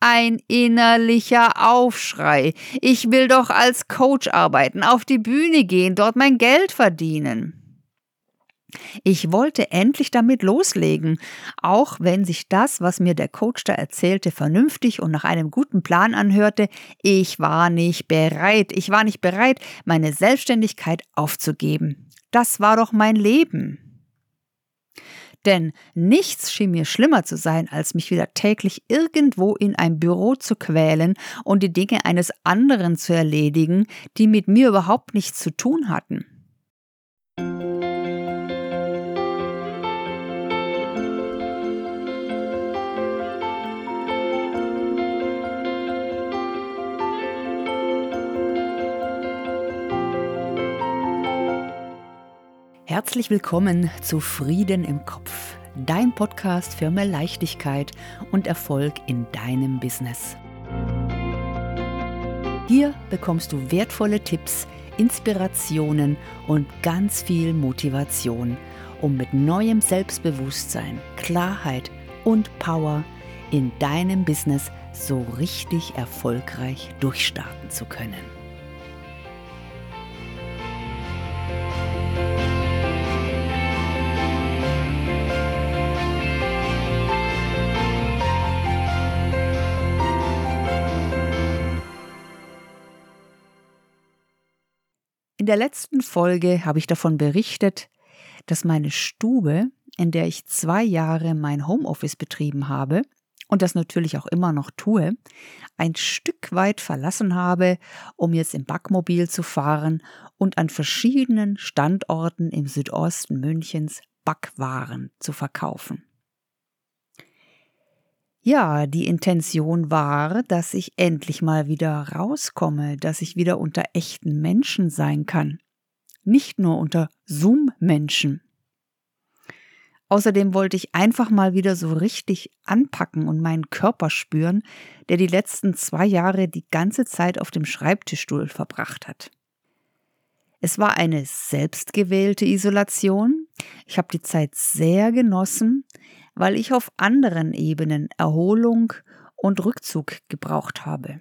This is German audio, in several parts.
ein innerlicher Aufschrei. Ich will doch als Coach arbeiten, auf die Bühne gehen, dort mein Geld verdienen. Ich wollte endlich damit loslegen, auch wenn sich das, was mir der Coach da erzählte, vernünftig und nach einem guten Plan anhörte, ich war nicht bereit, ich war nicht bereit, meine Selbstständigkeit aufzugeben. Das war doch mein Leben. Denn nichts schien mir schlimmer zu sein, als mich wieder täglich irgendwo in ein Büro zu quälen und die Dinge eines anderen zu erledigen, die mit mir überhaupt nichts zu tun hatten. Herzlich willkommen zu Frieden im Kopf, dein Podcast für mehr Leichtigkeit und Erfolg in deinem Business. Hier bekommst du wertvolle Tipps, Inspirationen und ganz viel Motivation, um mit neuem Selbstbewusstsein, Klarheit und Power in deinem Business so richtig erfolgreich durchstarten zu können. Der letzten Folge habe ich davon berichtet, dass meine Stube, in der ich zwei Jahre mein Homeoffice betrieben habe und das natürlich auch immer noch tue, ein Stück weit verlassen habe, um jetzt im Backmobil zu fahren und an verschiedenen Standorten im Südosten Münchens Backwaren zu verkaufen. Ja, die Intention war, dass ich endlich mal wieder rauskomme, dass ich wieder unter echten Menschen sein kann. Nicht nur unter Zoom-Menschen. Außerdem wollte ich einfach mal wieder so richtig anpacken und meinen Körper spüren, der die letzten zwei Jahre die ganze Zeit auf dem Schreibtischstuhl verbracht hat. Es war eine selbstgewählte Isolation. Ich habe die Zeit sehr genossen, weil ich auf anderen Ebenen Erholung und Rückzug gebraucht habe.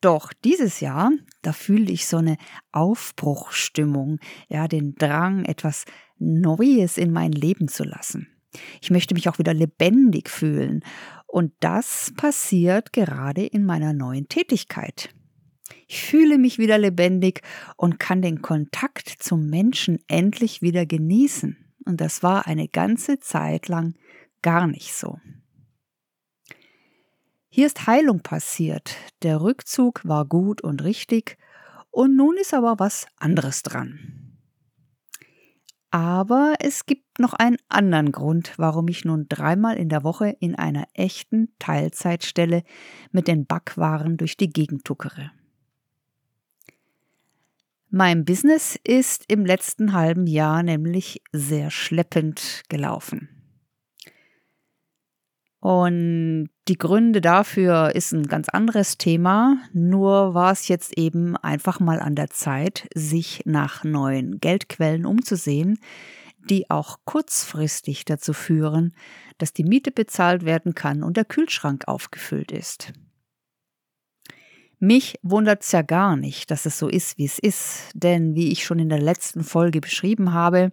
Doch dieses Jahr, da fühle ich so eine Aufbruchstimmung, ja, den Drang, etwas Neues in mein Leben zu lassen. Ich möchte mich auch wieder lebendig fühlen. Und das passiert gerade in meiner neuen Tätigkeit. Ich fühle mich wieder lebendig und kann den Kontakt zum Menschen endlich wieder genießen. Und das war eine ganze Zeit lang gar nicht so. Hier ist Heilung passiert. Der Rückzug war gut und richtig. Und nun ist aber was anderes dran. Aber es gibt noch einen anderen Grund, warum ich nun dreimal in der Woche in einer echten Teilzeitstelle mit den Backwaren durch die Gegend tuckere. Mein Business ist im letzten halben Jahr nämlich sehr schleppend gelaufen. Und die Gründe dafür ist ein ganz anderes Thema, nur war es jetzt eben einfach mal an der Zeit, sich nach neuen Geldquellen umzusehen, die auch kurzfristig dazu führen, dass die Miete bezahlt werden kann und der Kühlschrank aufgefüllt ist. Mich wundert es ja gar nicht, dass es so ist, wie es ist, denn wie ich schon in der letzten Folge beschrieben habe,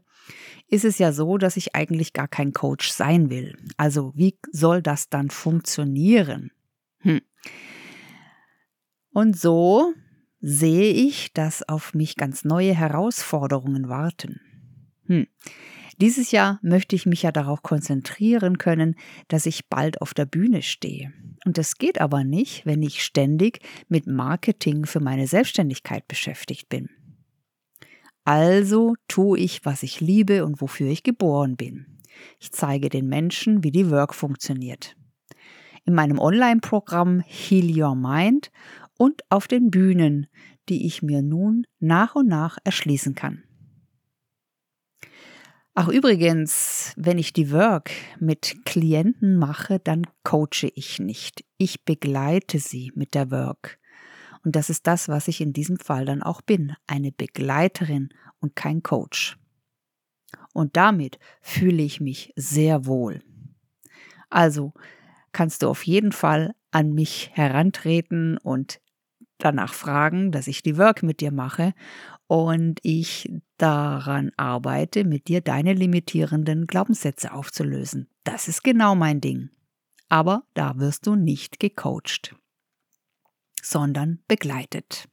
ist es ja so, dass ich eigentlich gar kein Coach sein will. Also wie soll das dann funktionieren? Hm. Und so sehe ich, dass auf mich ganz neue Herausforderungen warten. Hm. Dieses Jahr möchte ich mich ja darauf konzentrieren können, dass ich bald auf der Bühne stehe. Und das geht aber nicht, wenn ich ständig mit Marketing für meine Selbstständigkeit beschäftigt bin. Also tue ich, was ich liebe und wofür ich geboren bin. Ich zeige den Menschen, wie die Work funktioniert. In meinem Online-Programm Heal Your Mind und auf den Bühnen, die ich mir nun nach und nach erschließen kann. Ach übrigens, wenn ich die Work mit Klienten mache, dann coache ich nicht. Ich begleite sie mit der Work. Und das ist das, was ich in diesem Fall dann auch bin, eine Begleiterin und kein Coach. Und damit fühle ich mich sehr wohl. Also, kannst du auf jeden Fall an mich herantreten und danach fragen, dass ich die Work mit dir mache und ich daran arbeite, mit dir deine limitierenden Glaubenssätze aufzulösen. Das ist genau mein Ding. Aber da wirst du nicht gecoacht, sondern begleitet.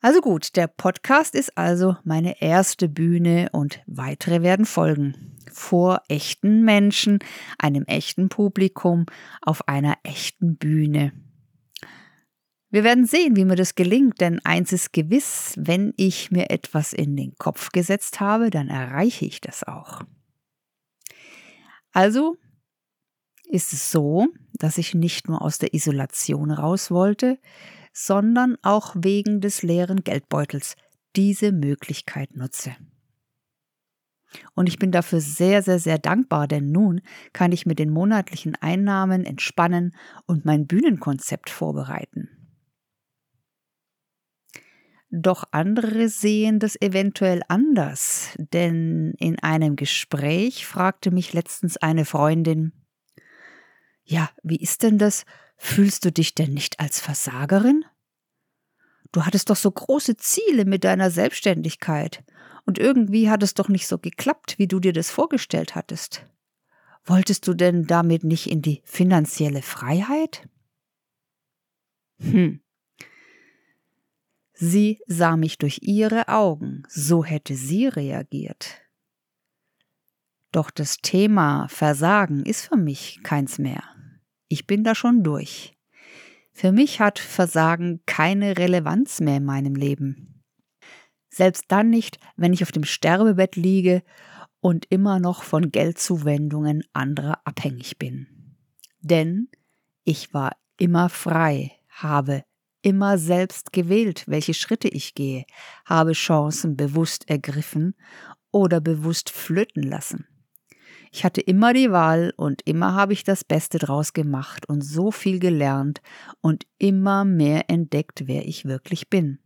Also gut, der Podcast ist also meine erste Bühne und weitere werden folgen. Vor echten Menschen, einem echten Publikum, auf einer echten Bühne. Wir werden sehen, wie mir das gelingt, denn eins ist gewiss, wenn ich mir etwas in den Kopf gesetzt habe, dann erreiche ich das auch. Also ist es so, dass ich nicht nur aus der Isolation raus wollte, sondern auch wegen des leeren Geldbeutels diese Möglichkeit nutze. Und ich bin dafür sehr, sehr, sehr dankbar, denn nun kann ich mit den monatlichen Einnahmen entspannen und mein Bühnenkonzept vorbereiten. Doch andere sehen das eventuell anders, denn in einem Gespräch fragte mich letztens eine Freundin, ja, wie ist denn das? Fühlst du dich denn nicht als Versagerin? Du hattest doch so große Ziele mit deiner Selbstständigkeit, und irgendwie hat es doch nicht so geklappt, wie du dir das vorgestellt hattest. Wolltest du denn damit nicht in die finanzielle Freiheit? Hm, Sie sah mich durch ihre Augen, so hätte sie reagiert. Doch das Thema Versagen ist für mich keins mehr. Ich bin da schon durch. Für mich hat Versagen keine Relevanz mehr in meinem Leben. Selbst dann nicht, wenn ich auf dem Sterbebett liege und immer noch von Geldzuwendungen anderer abhängig bin. Denn ich war immer frei, habe immer selbst gewählt, welche Schritte ich gehe, habe Chancen bewusst ergriffen oder bewusst flöten lassen. Ich hatte immer die Wahl und immer habe ich das Beste draus gemacht und so viel gelernt und immer mehr entdeckt, wer ich wirklich bin.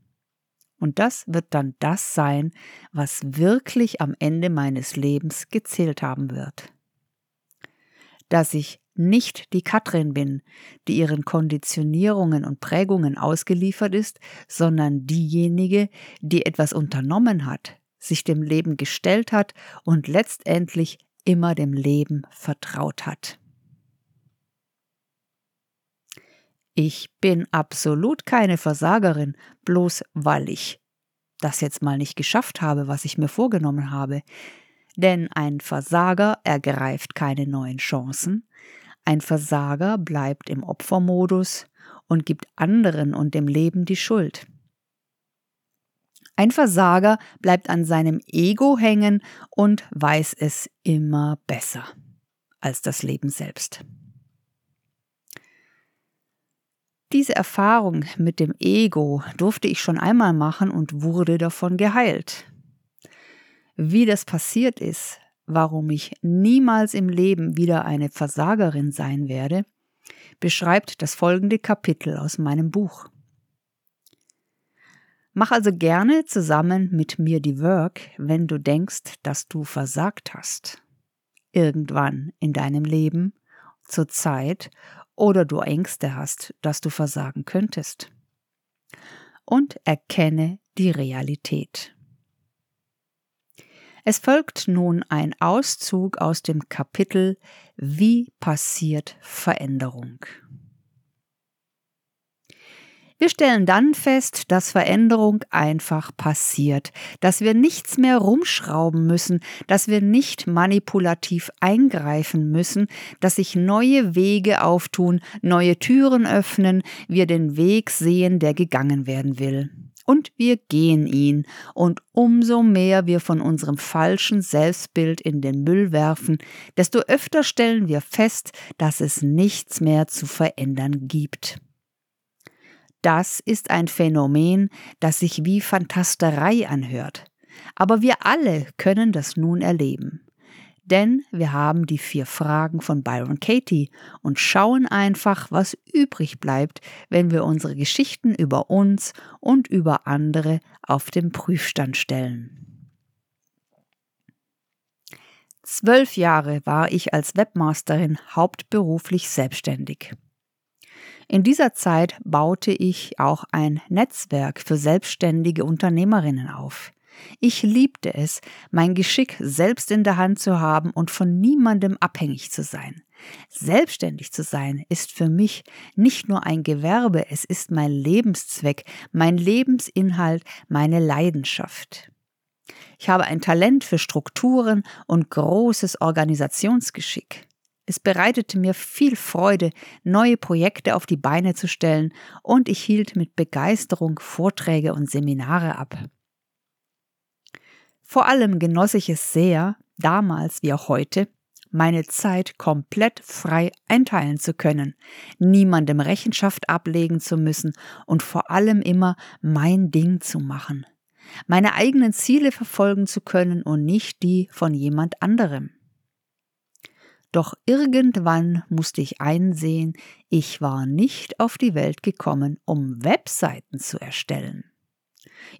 Und das wird dann das sein, was wirklich am Ende meines Lebens gezählt haben wird. Dass ich nicht die Katrin bin, die ihren Konditionierungen und Prägungen ausgeliefert ist, sondern diejenige, die etwas unternommen hat, sich dem Leben gestellt hat und letztendlich immer dem Leben vertraut hat. Ich bin absolut keine Versagerin, bloß weil ich das jetzt mal nicht geschafft habe, was ich mir vorgenommen habe. Denn ein Versager ergreift keine neuen Chancen, ein Versager bleibt im Opfermodus und gibt anderen und dem Leben die Schuld. Ein Versager bleibt an seinem Ego hängen und weiß es immer besser als das Leben selbst. Diese Erfahrung mit dem Ego durfte ich schon einmal machen und wurde davon geheilt. Wie das passiert ist, warum ich niemals im Leben wieder eine Versagerin sein werde, beschreibt das folgende Kapitel aus meinem Buch. Mach also gerne zusammen mit mir die Work, wenn du denkst, dass du versagt hast. Irgendwann in deinem Leben, zur Zeit oder du Ängste hast, dass du versagen könntest. Und erkenne die Realität. Es folgt nun ein Auszug aus dem Kapitel Wie passiert Veränderung? Wir stellen dann fest, dass Veränderung einfach passiert, dass wir nichts mehr rumschrauben müssen, dass wir nicht manipulativ eingreifen müssen, dass sich neue Wege auftun, neue Türen öffnen, wir den Weg sehen, der gegangen werden will und wir gehen ihn, und umso mehr wir von unserem falschen Selbstbild in den Müll werfen, desto öfter stellen wir fest, dass es nichts mehr zu verändern gibt. Das ist ein Phänomen, das sich wie Fantasterei anhört. Aber wir alle können das nun erleben denn wir haben die vier Fragen von Byron Katie und schauen einfach, was übrig bleibt, wenn wir unsere Geschichten über uns und über andere auf den Prüfstand stellen. Zwölf Jahre war ich als Webmasterin hauptberuflich selbstständig. In dieser Zeit baute ich auch ein Netzwerk für selbstständige Unternehmerinnen auf. Ich liebte es, mein Geschick selbst in der Hand zu haben und von niemandem abhängig zu sein. Selbstständig zu sein ist für mich nicht nur ein Gewerbe, es ist mein Lebenszweck, mein Lebensinhalt, meine Leidenschaft. Ich habe ein Talent für Strukturen und großes Organisationsgeschick. Es bereitete mir viel Freude, neue Projekte auf die Beine zu stellen, und ich hielt mit Begeisterung Vorträge und Seminare ab. Vor allem genoss ich es sehr, damals wie auch heute, meine Zeit komplett frei einteilen zu können, niemandem Rechenschaft ablegen zu müssen und vor allem immer mein Ding zu machen, meine eigenen Ziele verfolgen zu können und nicht die von jemand anderem. Doch irgendwann musste ich einsehen, ich war nicht auf die Welt gekommen, um Webseiten zu erstellen.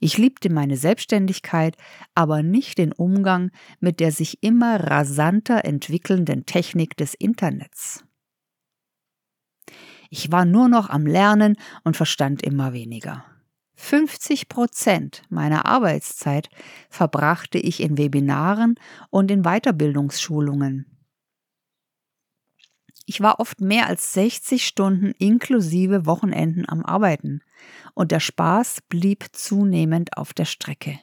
Ich liebte meine Selbstständigkeit, aber nicht den Umgang mit der sich immer rasanter entwickelnden Technik des Internets. Ich war nur noch am Lernen und verstand immer weniger. 50 Prozent meiner Arbeitszeit verbrachte ich in Webinaren und in Weiterbildungsschulungen. Ich war oft mehr als 60 Stunden inklusive Wochenenden am Arbeiten und der Spaß blieb zunehmend auf der Strecke.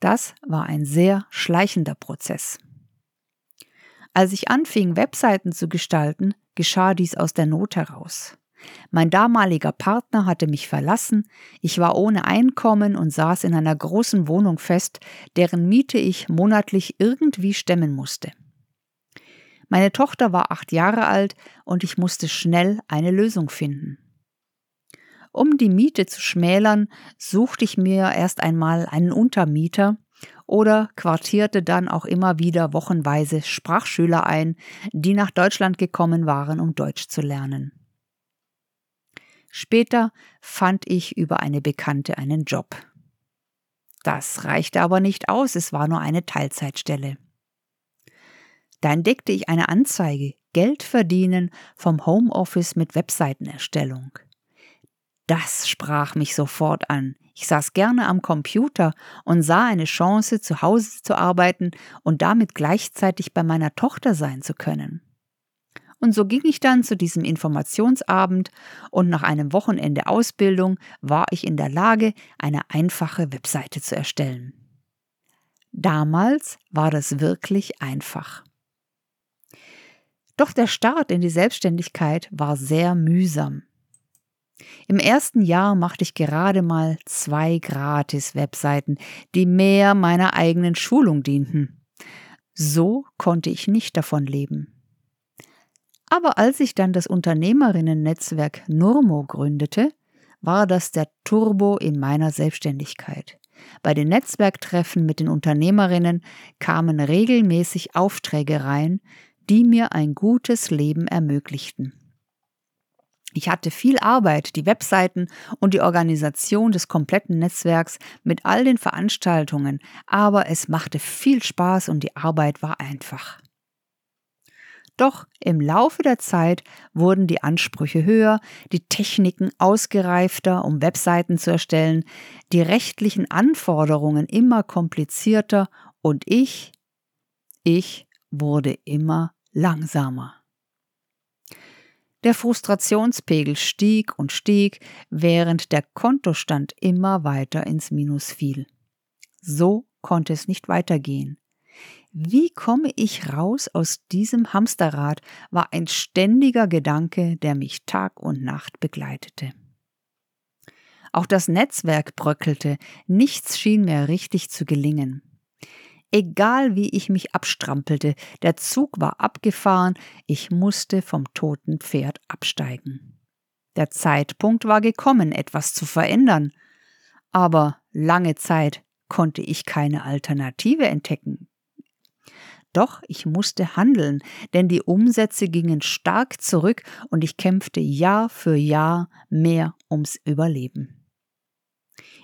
Das war ein sehr schleichender Prozess. Als ich anfing, Webseiten zu gestalten, geschah dies aus der Not heraus. Mein damaliger Partner hatte mich verlassen, ich war ohne Einkommen und saß in einer großen Wohnung fest, deren Miete ich monatlich irgendwie stemmen musste. Meine Tochter war acht Jahre alt und ich musste schnell eine Lösung finden. Um die Miete zu schmälern, suchte ich mir erst einmal einen Untermieter oder quartierte dann auch immer wieder wochenweise Sprachschüler ein, die nach Deutschland gekommen waren, um Deutsch zu lernen. Später fand ich über eine Bekannte einen Job. Das reichte aber nicht aus, es war nur eine Teilzeitstelle. Da entdeckte ich eine Anzeige, Geld verdienen vom Homeoffice mit Webseitenerstellung. Das sprach mich sofort an. Ich saß gerne am Computer und sah eine Chance, zu Hause zu arbeiten und damit gleichzeitig bei meiner Tochter sein zu können. Und so ging ich dann zu diesem Informationsabend und nach einem Wochenende Ausbildung war ich in der Lage, eine einfache Webseite zu erstellen. Damals war das wirklich einfach. Doch der Start in die Selbstständigkeit war sehr mühsam. Im ersten Jahr machte ich gerade mal zwei Gratis-Webseiten, die mehr meiner eigenen Schulung dienten. So konnte ich nicht davon leben. Aber als ich dann das Unternehmerinnen-Netzwerk Nurmo gründete, war das der Turbo in meiner Selbstständigkeit. Bei den Netzwerktreffen mit den Unternehmerinnen kamen regelmäßig Aufträge rein, die mir ein gutes Leben ermöglichten. Ich hatte viel Arbeit, die Webseiten und die Organisation des kompletten Netzwerks mit all den Veranstaltungen, aber es machte viel Spaß und die Arbeit war einfach. Doch im Laufe der Zeit wurden die Ansprüche höher, die Techniken ausgereifter, um Webseiten zu erstellen, die rechtlichen Anforderungen immer komplizierter und ich, ich wurde immer langsamer. Der Frustrationspegel stieg und stieg, während der Kontostand immer weiter ins Minus fiel. So konnte es nicht weitergehen. Wie komme ich raus aus diesem Hamsterrad, war ein ständiger Gedanke, der mich Tag und Nacht begleitete. Auch das Netzwerk bröckelte, nichts schien mehr richtig zu gelingen. Egal wie ich mich abstrampelte, der Zug war abgefahren, ich musste vom toten Pferd absteigen. Der Zeitpunkt war gekommen, etwas zu verändern, aber lange Zeit konnte ich keine Alternative entdecken. Doch ich musste handeln, denn die Umsätze gingen stark zurück und ich kämpfte Jahr für Jahr mehr ums Überleben.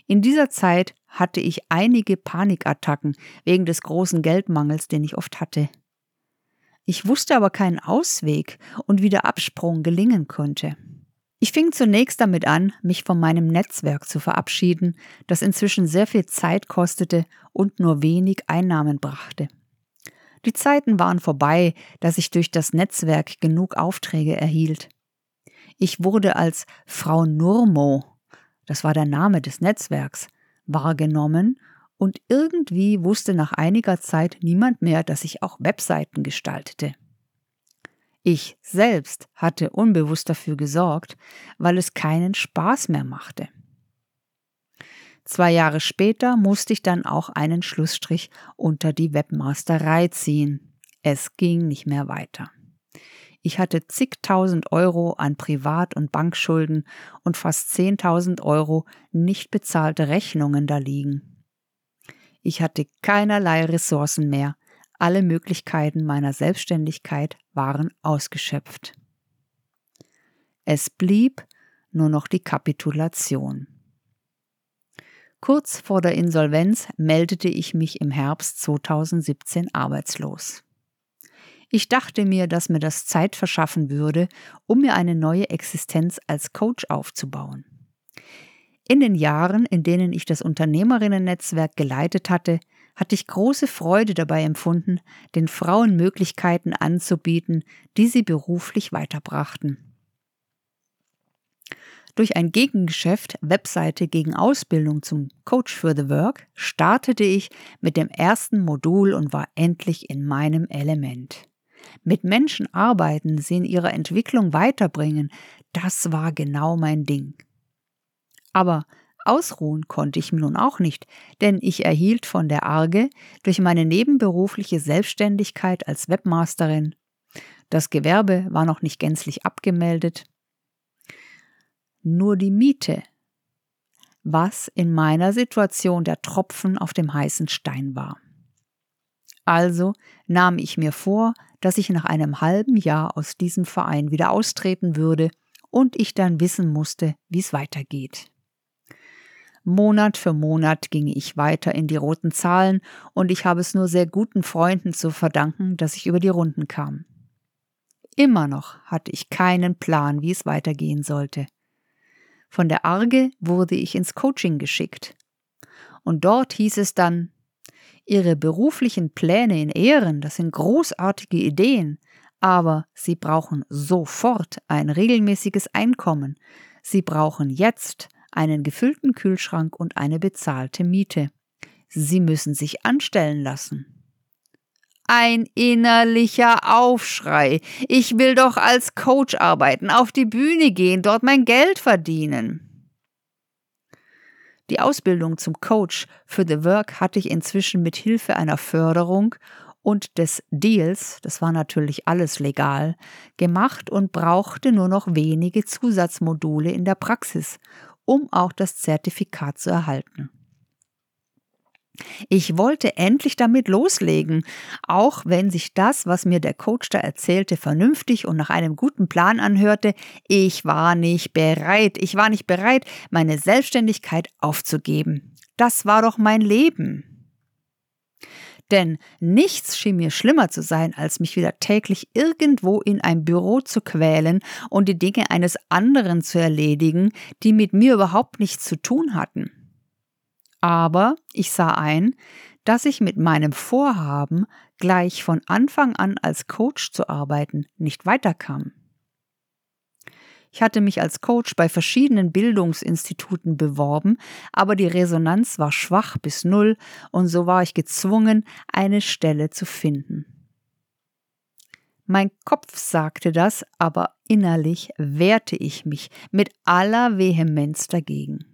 In dieser Zeit hatte ich einige Panikattacken wegen des großen Geldmangels, den ich oft hatte. Ich wusste aber keinen Ausweg und wie der Absprung gelingen konnte. Ich fing zunächst damit an, mich von meinem Netzwerk zu verabschieden, das inzwischen sehr viel Zeit kostete und nur wenig Einnahmen brachte. Die Zeiten waren vorbei, dass ich durch das Netzwerk genug Aufträge erhielt. Ich wurde als Frau Nurmo, das war der Name des Netzwerks, wahrgenommen und irgendwie wusste nach einiger Zeit niemand mehr, dass ich auch Webseiten gestaltete. Ich selbst hatte unbewusst dafür gesorgt, weil es keinen Spaß mehr machte. Zwei Jahre später musste ich dann auch einen Schlussstrich unter die Webmasterei ziehen. Es ging nicht mehr weiter. Ich hatte zigtausend Euro an Privat- und Bankschulden und fast zehntausend Euro nicht bezahlte Rechnungen da liegen. Ich hatte keinerlei Ressourcen mehr. Alle Möglichkeiten meiner Selbstständigkeit waren ausgeschöpft. Es blieb nur noch die Kapitulation. Kurz vor der Insolvenz meldete ich mich im Herbst 2017 arbeitslos. Ich dachte mir, dass mir das Zeit verschaffen würde, um mir eine neue Existenz als Coach aufzubauen. In den Jahren, in denen ich das Unternehmerinnen-Netzwerk geleitet hatte, hatte ich große Freude dabei empfunden, den Frauen Möglichkeiten anzubieten, die sie beruflich weiterbrachten. Durch ein Gegengeschäft Webseite gegen Ausbildung zum Coach for the Work startete ich mit dem ersten Modul und war endlich in meinem Element. Mit Menschen arbeiten, sie in ihrer Entwicklung weiterbringen, das war genau mein Ding. Aber ausruhen konnte ich nun auch nicht, denn ich erhielt von der Arge durch meine nebenberufliche Selbstständigkeit als Webmasterin das Gewerbe war noch nicht gänzlich abgemeldet. Nur die Miete, was in meiner Situation der Tropfen auf dem heißen Stein war. Also nahm ich mir vor, dass ich nach einem halben Jahr aus diesem Verein wieder austreten würde und ich dann wissen musste, wie es weitergeht. Monat für Monat ging ich weiter in die roten Zahlen und ich habe es nur sehr guten Freunden zu verdanken, dass ich über die Runden kam. Immer noch hatte ich keinen Plan, wie es weitergehen sollte. Von der Arge wurde ich ins Coaching geschickt. Und dort hieß es dann, Ihre beruflichen Pläne in Ehren, das sind großartige Ideen, aber Sie brauchen sofort ein regelmäßiges Einkommen. Sie brauchen jetzt einen gefüllten Kühlschrank und eine bezahlte Miete. Sie müssen sich anstellen lassen. Ein innerlicher Aufschrei. Ich will doch als Coach arbeiten, auf die Bühne gehen, dort mein Geld verdienen. Die Ausbildung zum Coach für The Work hatte ich inzwischen mit Hilfe einer Förderung und des Deals, das war natürlich alles legal, gemacht und brauchte nur noch wenige Zusatzmodule in der Praxis, um auch das Zertifikat zu erhalten. Ich wollte endlich damit loslegen, auch wenn sich das, was mir der Coach da erzählte, vernünftig und nach einem guten Plan anhörte, ich war nicht bereit, ich war nicht bereit, meine Selbstständigkeit aufzugeben. Das war doch mein Leben. Denn nichts schien mir schlimmer zu sein, als mich wieder täglich irgendwo in ein Büro zu quälen und die Dinge eines anderen zu erledigen, die mit mir überhaupt nichts zu tun hatten. Aber ich sah ein, dass ich mit meinem Vorhaben, gleich von Anfang an als Coach zu arbeiten, nicht weiterkam. Ich hatte mich als Coach bei verschiedenen Bildungsinstituten beworben, aber die Resonanz war schwach bis null und so war ich gezwungen, eine Stelle zu finden. Mein Kopf sagte das, aber innerlich wehrte ich mich mit aller Vehemenz dagegen.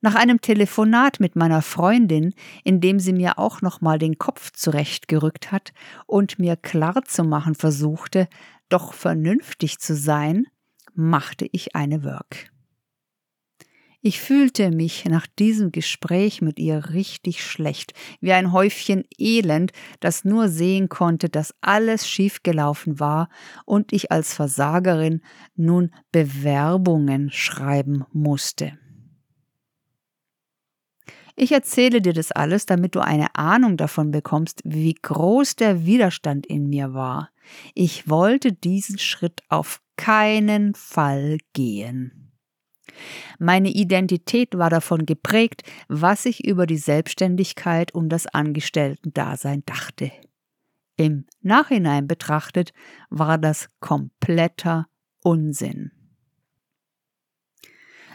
Nach einem Telefonat mit meiner Freundin, in dem sie mir auch nochmal den Kopf zurechtgerückt hat und mir klar zu machen versuchte, doch vernünftig zu sein, machte ich eine Work. Ich fühlte mich nach diesem Gespräch mit ihr richtig schlecht, wie ein Häufchen Elend, das nur sehen konnte, dass alles schiefgelaufen war und ich als Versagerin nun Bewerbungen schreiben musste. Ich erzähle dir das alles, damit du eine Ahnung davon bekommst, wie groß der Widerstand in mir war. Ich wollte diesen Schritt auf keinen Fall gehen. Meine Identität war davon geprägt, was ich über die Selbstständigkeit und das Angestellten-Dasein dachte. Im Nachhinein betrachtet war das kompletter Unsinn.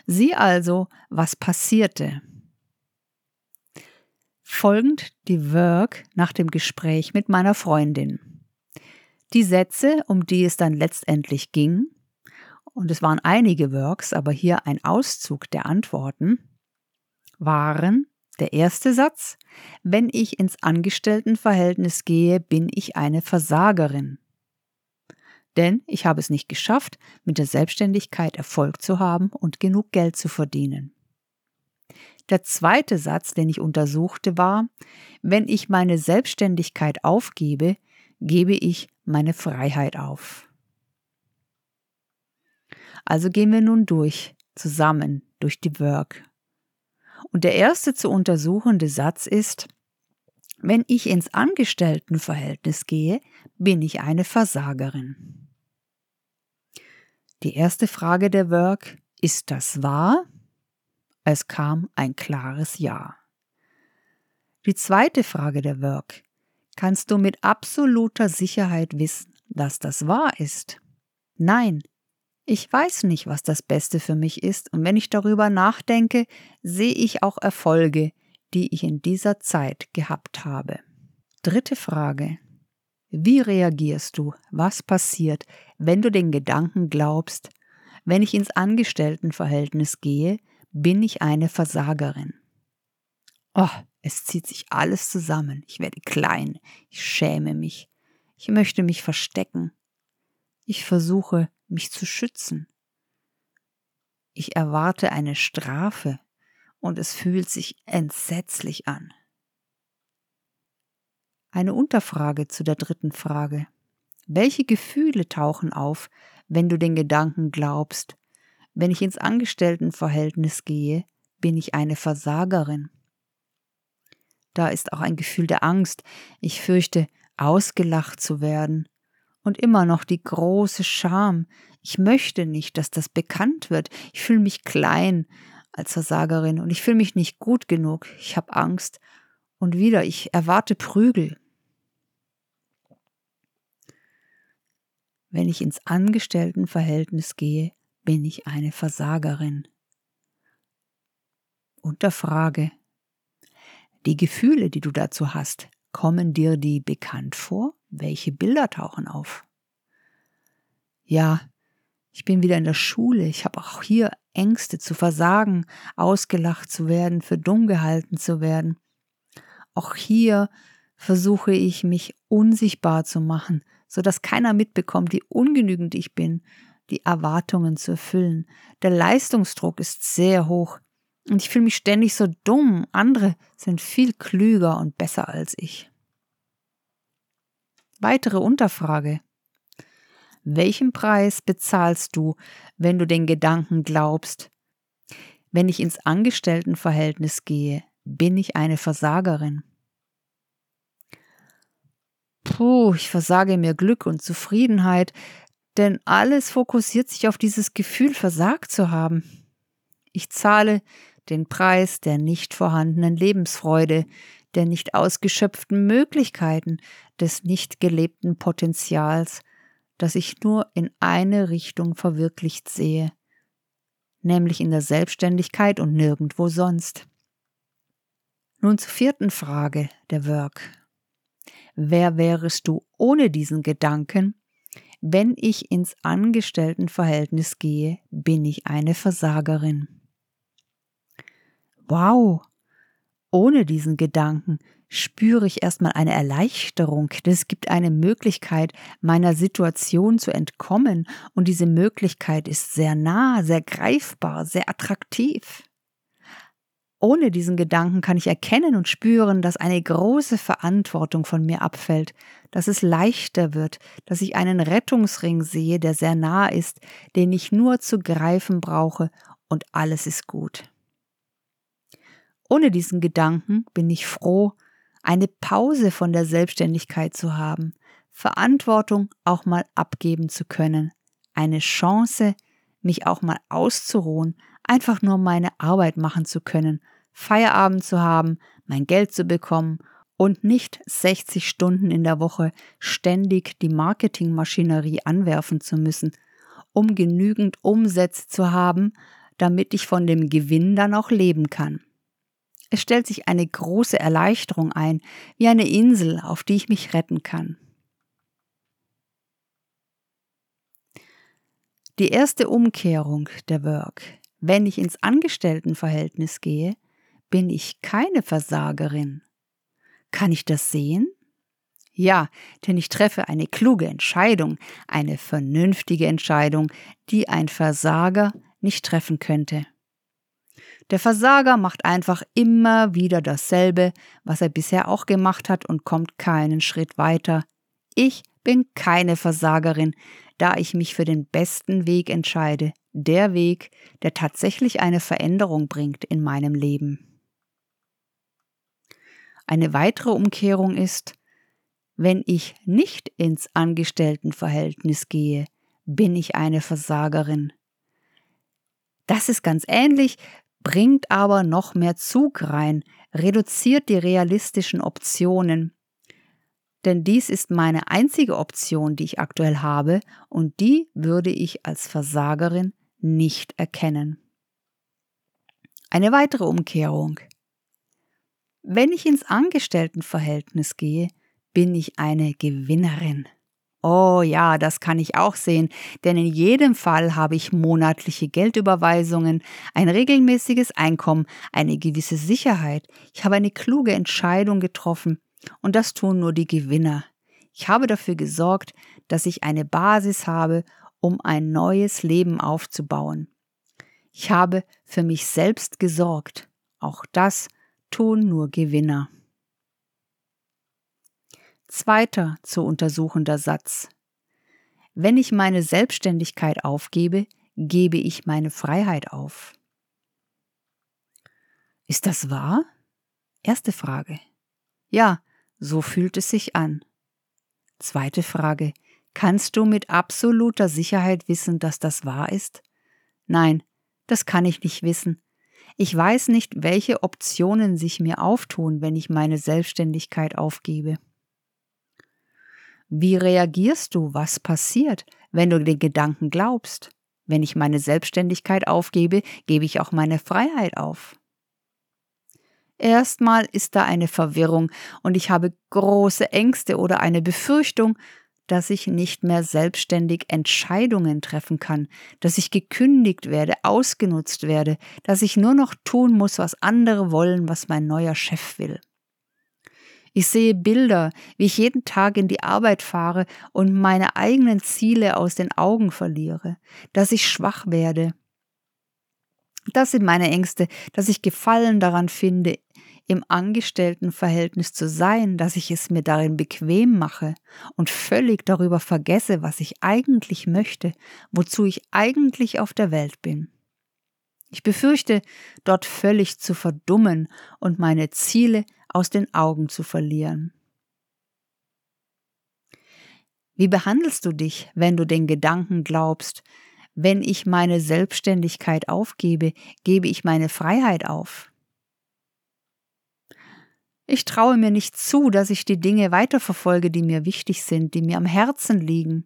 Sieh also, was passierte. Folgend die Work nach dem Gespräch mit meiner Freundin. Die Sätze, um die es dann letztendlich ging, und es waren einige Works, aber hier ein Auszug der Antworten, waren der erste Satz, wenn ich ins Angestelltenverhältnis gehe, bin ich eine Versagerin. Denn ich habe es nicht geschafft, mit der Selbstständigkeit Erfolg zu haben und genug Geld zu verdienen. Der zweite Satz, den ich untersuchte, war, wenn ich meine Selbstständigkeit aufgebe, gebe ich meine Freiheit auf. Also gehen wir nun durch, zusammen, durch die Work. Und der erste zu untersuchende Satz ist, wenn ich ins Angestelltenverhältnis gehe, bin ich eine Versagerin. Die erste Frage der Work, ist das wahr? Es kam ein klares Ja. Die zweite Frage der Work, kannst du mit absoluter Sicherheit wissen, dass das wahr ist? Nein, ich weiß nicht, was das Beste für mich ist, und wenn ich darüber nachdenke, sehe ich auch Erfolge, die ich in dieser Zeit gehabt habe. Dritte Frage. Wie reagierst du? Was passiert, wenn du den Gedanken glaubst, wenn ich ins Angestelltenverhältnis gehe, bin ich eine Versagerin? Oh, es zieht sich alles zusammen. Ich werde klein. Ich schäme mich. Ich möchte mich verstecken. Ich versuche, mich zu schützen. Ich erwarte eine Strafe und es fühlt sich entsetzlich an. Eine Unterfrage zu der dritten Frage. Welche Gefühle tauchen auf, wenn du den Gedanken glaubst, wenn ich ins Angestelltenverhältnis gehe, bin ich eine Versagerin? Da ist auch ein Gefühl der Angst. Ich fürchte, ausgelacht zu werden. Und immer noch die große Scham. Ich möchte nicht, dass das bekannt wird. Ich fühle mich klein als Versagerin und ich fühle mich nicht gut genug. Ich habe Angst. Und wieder, ich erwarte Prügel. Wenn ich ins Angestelltenverhältnis gehe, bin ich eine Versagerin. Unterfrage. Die Gefühle, die du dazu hast, kommen dir die bekannt vor? Welche Bilder tauchen auf? Ja, ich bin wieder in der Schule, ich habe auch hier Ängste zu versagen, ausgelacht zu werden, für dumm gehalten zu werden. Auch hier versuche ich mich unsichtbar zu machen, so dass keiner mitbekommt, wie ungenügend ich bin, die Erwartungen zu erfüllen. Der Leistungsdruck ist sehr hoch und ich fühle mich ständig so dumm. Andere sind viel klüger und besser als ich. Weitere Unterfrage. Welchen Preis bezahlst du, wenn du den Gedanken glaubst, wenn ich ins Angestelltenverhältnis gehe, bin ich eine Versagerin? Puh, ich versage mir Glück und Zufriedenheit, denn alles fokussiert sich auf dieses Gefühl, versagt zu haben. Ich zahle den Preis der nicht vorhandenen Lebensfreude, der nicht ausgeschöpften Möglichkeiten, des nicht gelebten Potenzials, das ich nur in eine Richtung verwirklicht sehe, nämlich in der Selbstständigkeit und nirgendwo sonst. Nun zur vierten Frage der Work. Wer wärest du ohne diesen Gedanken? Wenn ich ins Angestelltenverhältnis gehe, bin ich eine Versagerin. Wow! Ohne diesen Gedanken spüre ich erstmal eine Erleichterung, denn es gibt eine Möglichkeit, meiner Situation zu entkommen, und diese Möglichkeit ist sehr nah, sehr greifbar, sehr attraktiv. Ohne diesen Gedanken kann ich erkennen und spüren, dass eine große Verantwortung von mir abfällt, dass es leichter wird, dass ich einen Rettungsring sehe, der sehr nah ist, den ich nur zu greifen brauche, und alles ist gut. Ohne diesen Gedanken bin ich froh, eine Pause von der Selbstständigkeit zu haben, Verantwortung auch mal abgeben zu können, eine Chance, mich auch mal auszuruhen, einfach nur meine Arbeit machen zu können, Feierabend zu haben, mein Geld zu bekommen und nicht 60 Stunden in der Woche ständig die Marketingmaschinerie anwerfen zu müssen, um genügend Umsätze zu haben, damit ich von dem Gewinn dann auch leben kann. Es stellt sich eine große Erleichterung ein, wie eine Insel, auf die ich mich retten kann. Die erste Umkehrung der Work. Wenn ich ins Angestelltenverhältnis gehe, bin ich keine Versagerin. Kann ich das sehen? Ja, denn ich treffe eine kluge Entscheidung, eine vernünftige Entscheidung, die ein Versager nicht treffen könnte. Der Versager macht einfach immer wieder dasselbe, was er bisher auch gemacht hat und kommt keinen Schritt weiter. Ich bin keine Versagerin, da ich mich für den besten Weg entscheide, der Weg, der tatsächlich eine Veränderung bringt in meinem Leben. Eine weitere Umkehrung ist, wenn ich nicht ins Angestelltenverhältnis gehe, bin ich eine Versagerin. Das ist ganz ähnlich, bringt aber noch mehr Zug rein, reduziert die realistischen Optionen. Denn dies ist meine einzige Option, die ich aktuell habe, und die würde ich als Versagerin nicht erkennen. Eine weitere Umkehrung. Wenn ich ins Angestelltenverhältnis gehe, bin ich eine Gewinnerin. Oh ja, das kann ich auch sehen, denn in jedem Fall habe ich monatliche Geldüberweisungen, ein regelmäßiges Einkommen, eine gewisse Sicherheit. Ich habe eine kluge Entscheidung getroffen und das tun nur die Gewinner. Ich habe dafür gesorgt, dass ich eine Basis habe, um ein neues Leben aufzubauen. Ich habe für mich selbst gesorgt. Auch das tun nur Gewinner. Zweiter zu untersuchender Satz. Wenn ich meine Selbstständigkeit aufgebe, gebe ich meine Freiheit auf. Ist das wahr? Erste Frage. Ja, so fühlt es sich an. Zweite Frage. Kannst du mit absoluter Sicherheit wissen, dass das wahr ist? Nein, das kann ich nicht wissen. Ich weiß nicht, welche Optionen sich mir auftun, wenn ich meine Selbstständigkeit aufgebe. Wie reagierst du? Was passiert, wenn du den Gedanken glaubst? Wenn ich meine Selbstständigkeit aufgebe, gebe ich auch meine Freiheit auf. Erstmal ist da eine Verwirrung und ich habe große Ängste oder eine Befürchtung, dass ich nicht mehr selbstständig Entscheidungen treffen kann, dass ich gekündigt werde, ausgenutzt werde, dass ich nur noch tun muss, was andere wollen, was mein neuer Chef will. Ich sehe Bilder, wie ich jeden Tag in die Arbeit fahre und meine eigenen Ziele aus den Augen verliere, dass ich schwach werde. Das sind meine Ängste, dass ich Gefallen daran finde, im Angestelltenverhältnis zu sein, dass ich es mir darin bequem mache und völlig darüber vergesse, was ich eigentlich möchte, wozu ich eigentlich auf der Welt bin. Ich befürchte, dort völlig zu verdummen und meine Ziele aus den Augen zu verlieren. Wie behandelst du dich, wenn du den Gedanken glaubst, wenn ich meine Selbstständigkeit aufgebe, gebe ich meine Freiheit auf? Ich traue mir nicht zu, dass ich die Dinge weiterverfolge, die mir wichtig sind, die mir am Herzen liegen.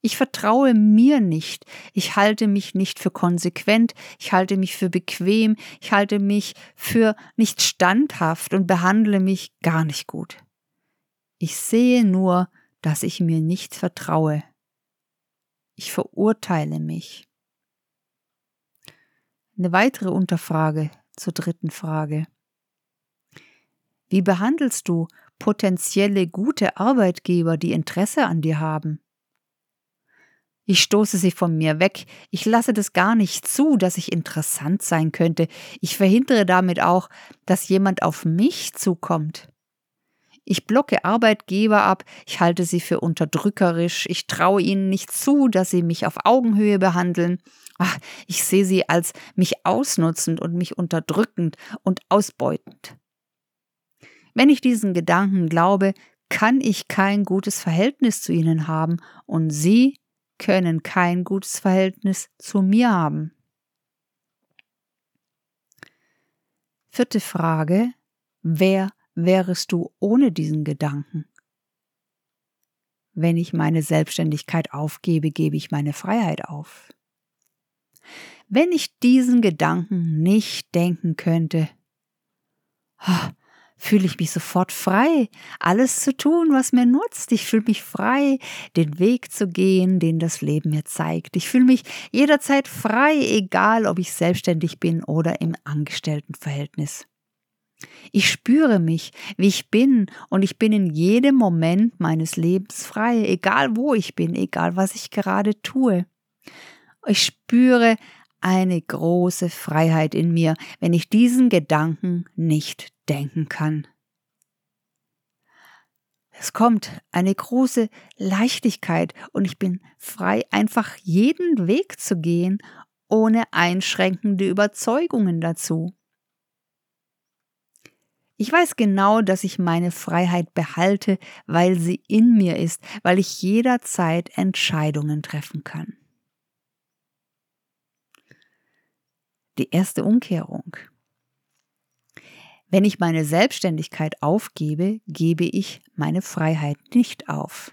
Ich vertraue mir nicht. Ich halte mich nicht für konsequent. Ich halte mich für bequem. Ich halte mich für nicht standhaft und behandle mich gar nicht gut. Ich sehe nur, dass ich mir nicht vertraue. Ich verurteile mich. Eine weitere Unterfrage zur dritten Frage. Wie behandelst du potenzielle gute Arbeitgeber, die Interesse an dir haben? Ich stoße sie von mir weg. Ich lasse das gar nicht zu, dass ich interessant sein könnte. Ich verhindere damit auch, dass jemand auf mich zukommt. Ich blocke Arbeitgeber ab, ich halte sie für unterdrückerisch, ich traue ihnen nicht zu, dass sie mich auf Augenhöhe behandeln. Ich sehe sie als mich ausnutzend und mich unterdrückend und ausbeutend. Wenn ich diesen Gedanken glaube, kann ich kein gutes Verhältnis zu ihnen haben und sie können kein gutes Verhältnis zu mir haben. Vierte Frage. Wer wärest du ohne diesen Gedanken? Wenn ich meine Selbstständigkeit aufgebe, gebe ich meine Freiheit auf. Wenn ich diesen Gedanken nicht denken könnte, fühle ich mich sofort frei, alles zu tun, was mir nutzt. Ich fühle mich frei, den Weg zu gehen, den das Leben mir zeigt. Ich fühle mich jederzeit frei, egal ob ich selbstständig bin oder im Angestelltenverhältnis. Ich spüre mich, wie ich bin, und ich bin in jedem Moment meines Lebens frei, egal wo ich bin, egal was ich gerade tue. Ich spüre eine große Freiheit in mir, wenn ich diesen Gedanken nicht denken kann. Es kommt eine große Leichtigkeit und ich bin frei, einfach jeden Weg zu gehen, ohne einschränkende Überzeugungen dazu. Ich weiß genau, dass ich meine Freiheit behalte, weil sie in mir ist, weil ich jederzeit Entscheidungen treffen kann. Die erste Umkehrung. Wenn ich meine Selbstständigkeit aufgebe, gebe ich meine Freiheit nicht auf.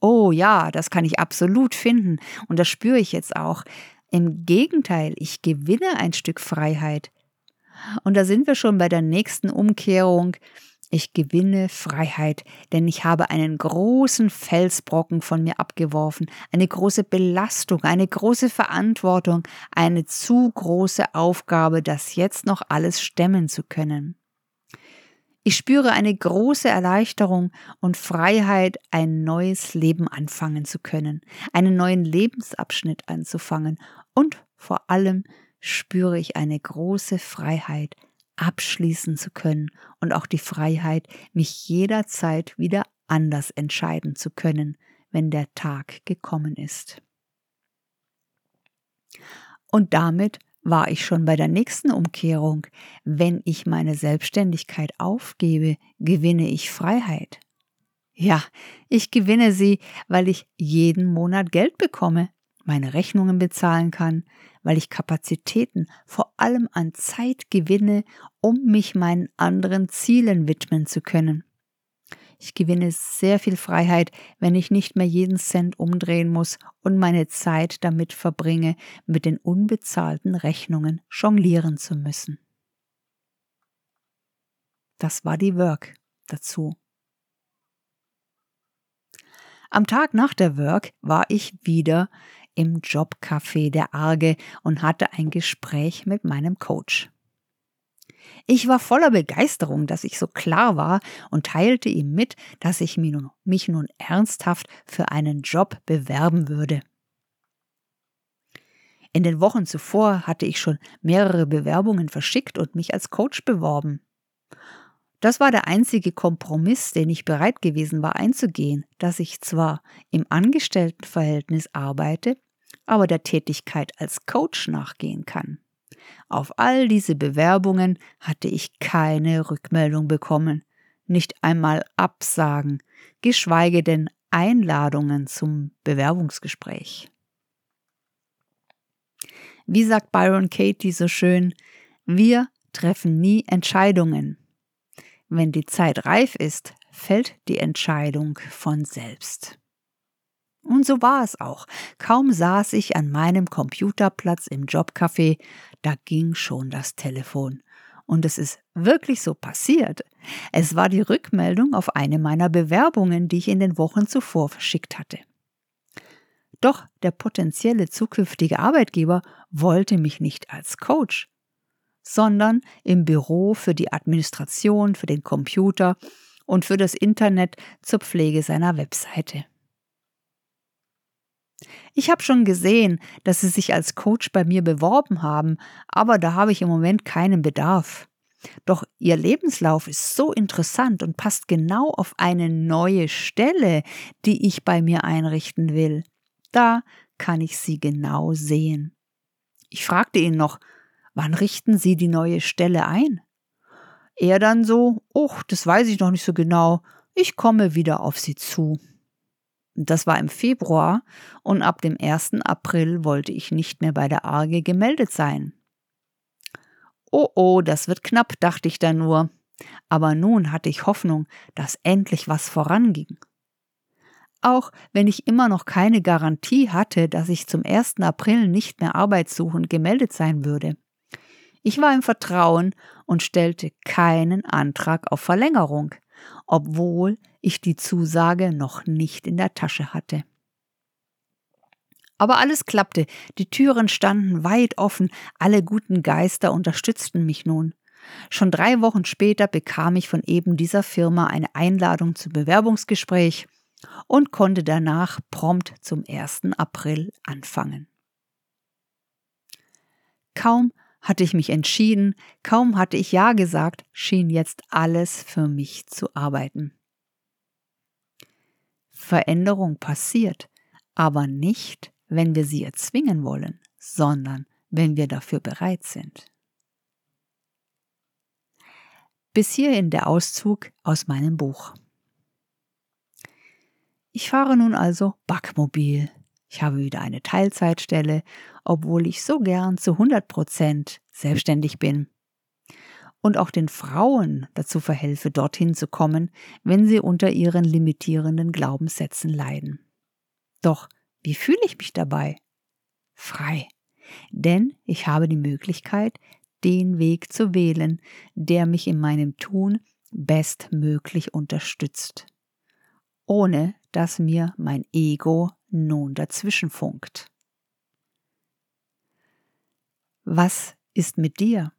Oh ja, das kann ich absolut finden und das spüre ich jetzt auch. Im Gegenteil, ich gewinne ein Stück Freiheit. Und da sind wir schon bei der nächsten Umkehrung. Ich gewinne Freiheit, denn ich habe einen großen Felsbrocken von mir abgeworfen, eine große Belastung, eine große Verantwortung, eine zu große Aufgabe, das jetzt noch alles stemmen zu können. Ich spüre eine große Erleichterung und Freiheit, ein neues Leben anfangen zu können, einen neuen Lebensabschnitt anzufangen und vor allem spüre ich eine große Freiheit, abschließen zu können und auch die Freiheit, mich jederzeit wieder anders entscheiden zu können, wenn der Tag gekommen ist. Und damit war ich schon bei der nächsten Umkehrung. Wenn ich meine Selbstständigkeit aufgebe, gewinne ich Freiheit. Ja, ich gewinne sie, weil ich jeden Monat Geld bekomme, meine Rechnungen bezahlen kann, weil ich Kapazitäten, vor allem an Zeit gewinne, um mich meinen anderen Zielen widmen zu können. Ich gewinne sehr viel Freiheit, wenn ich nicht mehr jeden Cent umdrehen muss und meine Zeit damit verbringe, mit den unbezahlten Rechnungen jonglieren zu müssen. Das war die Work dazu. Am Tag nach der Work war ich wieder im Jobcafé der Arge und hatte ein Gespräch mit meinem Coach. Ich war voller Begeisterung, dass ich so klar war und teilte ihm mit, dass ich mich nun ernsthaft für einen Job bewerben würde. In den Wochen zuvor hatte ich schon mehrere Bewerbungen verschickt und mich als Coach beworben. Das war der einzige Kompromiss, den ich bereit gewesen war einzugehen, dass ich zwar im Angestelltenverhältnis arbeite, aber der Tätigkeit als Coach nachgehen kann. Auf all diese Bewerbungen hatte ich keine Rückmeldung bekommen, nicht einmal Absagen, geschweige denn Einladungen zum Bewerbungsgespräch. Wie sagt Byron Katie so schön, wir treffen nie Entscheidungen. Wenn die Zeit reif ist, fällt die Entscheidung von selbst. Und so war es auch. Kaum saß ich an meinem Computerplatz im Jobcafé, da ging schon das Telefon. Und es ist wirklich so passiert. Es war die Rückmeldung auf eine meiner Bewerbungen, die ich in den Wochen zuvor verschickt hatte. Doch der potenzielle zukünftige Arbeitgeber wollte mich nicht als Coach, sondern im Büro für die Administration, für den Computer und für das Internet zur Pflege seiner Webseite. Ich habe schon gesehen, dass Sie sich als Coach bei mir beworben haben, aber da habe ich im Moment keinen Bedarf. Doch ihr Lebenslauf ist so interessant und passt genau auf eine neue Stelle, die ich bei mir einrichten will. Da kann ich sie genau sehen. Ich fragte ihn noch, wann richten Sie die neue Stelle ein? Er dann so, oh, das weiß ich noch nicht so genau, ich komme wieder auf Sie zu. Das war im Februar und ab dem 1. April wollte ich nicht mehr bei der Arge gemeldet sein. Oh oh, das wird knapp, dachte ich da nur. Aber nun hatte ich Hoffnung, dass endlich was voranging. Auch wenn ich immer noch keine Garantie hatte, dass ich zum 1. April nicht mehr arbeitssuchend gemeldet sein würde. Ich war im Vertrauen und stellte keinen Antrag auf Verlängerung, obwohl ich die Zusage noch nicht in der Tasche hatte. Aber alles klappte, die Türen standen weit offen, alle guten Geister unterstützten mich nun. Schon drei Wochen später bekam ich von eben dieser Firma eine Einladung zum Bewerbungsgespräch und konnte danach prompt zum 1. April anfangen. Kaum hatte ich mich entschieden, kaum hatte ich Ja gesagt, schien jetzt alles für mich zu arbeiten. Veränderung passiert, aber nicht, wenn wir sie erzwingen wollen, sondern wenn wir dafür bereit sind. Bis hierhin der Auszug aus meinem Buch. Ich fahre nun also Backmobil. Ich habe wieder eine Teilzeitstelle, obwohl ich so gern zu 100 Prozent selbstständig bin. Und auch den Frauen dazu verhelfe, dorthin zu kommen, wenn sie unter ihren limitierenden Glaubenssätzen leiden. Doch wie fühle ich mich dabei? Frei. Denn ich habe die Möglichkeit, den Weg zu wählen, der mich in meinem Tun bestmöglich unterstützt, ohne dass mir mein Ego nun dazwischen funkt. Was ist mit dir?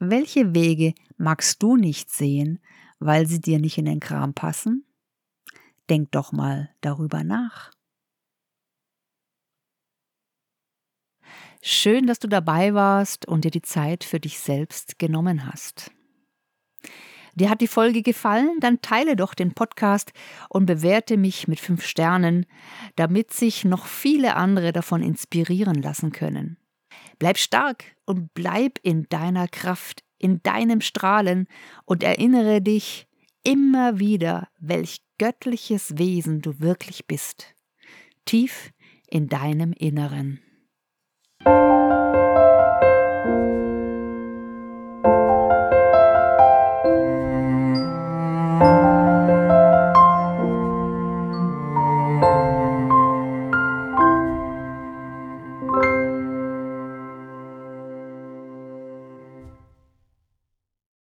Welche Wege magst du nicht sehen, weil sie dir nicht in den Kram passen? Denk doch mal darüber nach. Schön, dass du dabei warst und dir die Zeit für dich selbst genommen hast. Dir hat die Folge gefallen? Dann teile doch den Podcast und bewerte mich mit fünf Sternen, damit sich noch viele andere davon inspirieren lassen können. Bleib stark und bleib in deiner Kraft, in deinem Strahlen und erinnere dich immer wieder, welch göttliches Wesen du wirklich bist. Tief in deinem Inneren.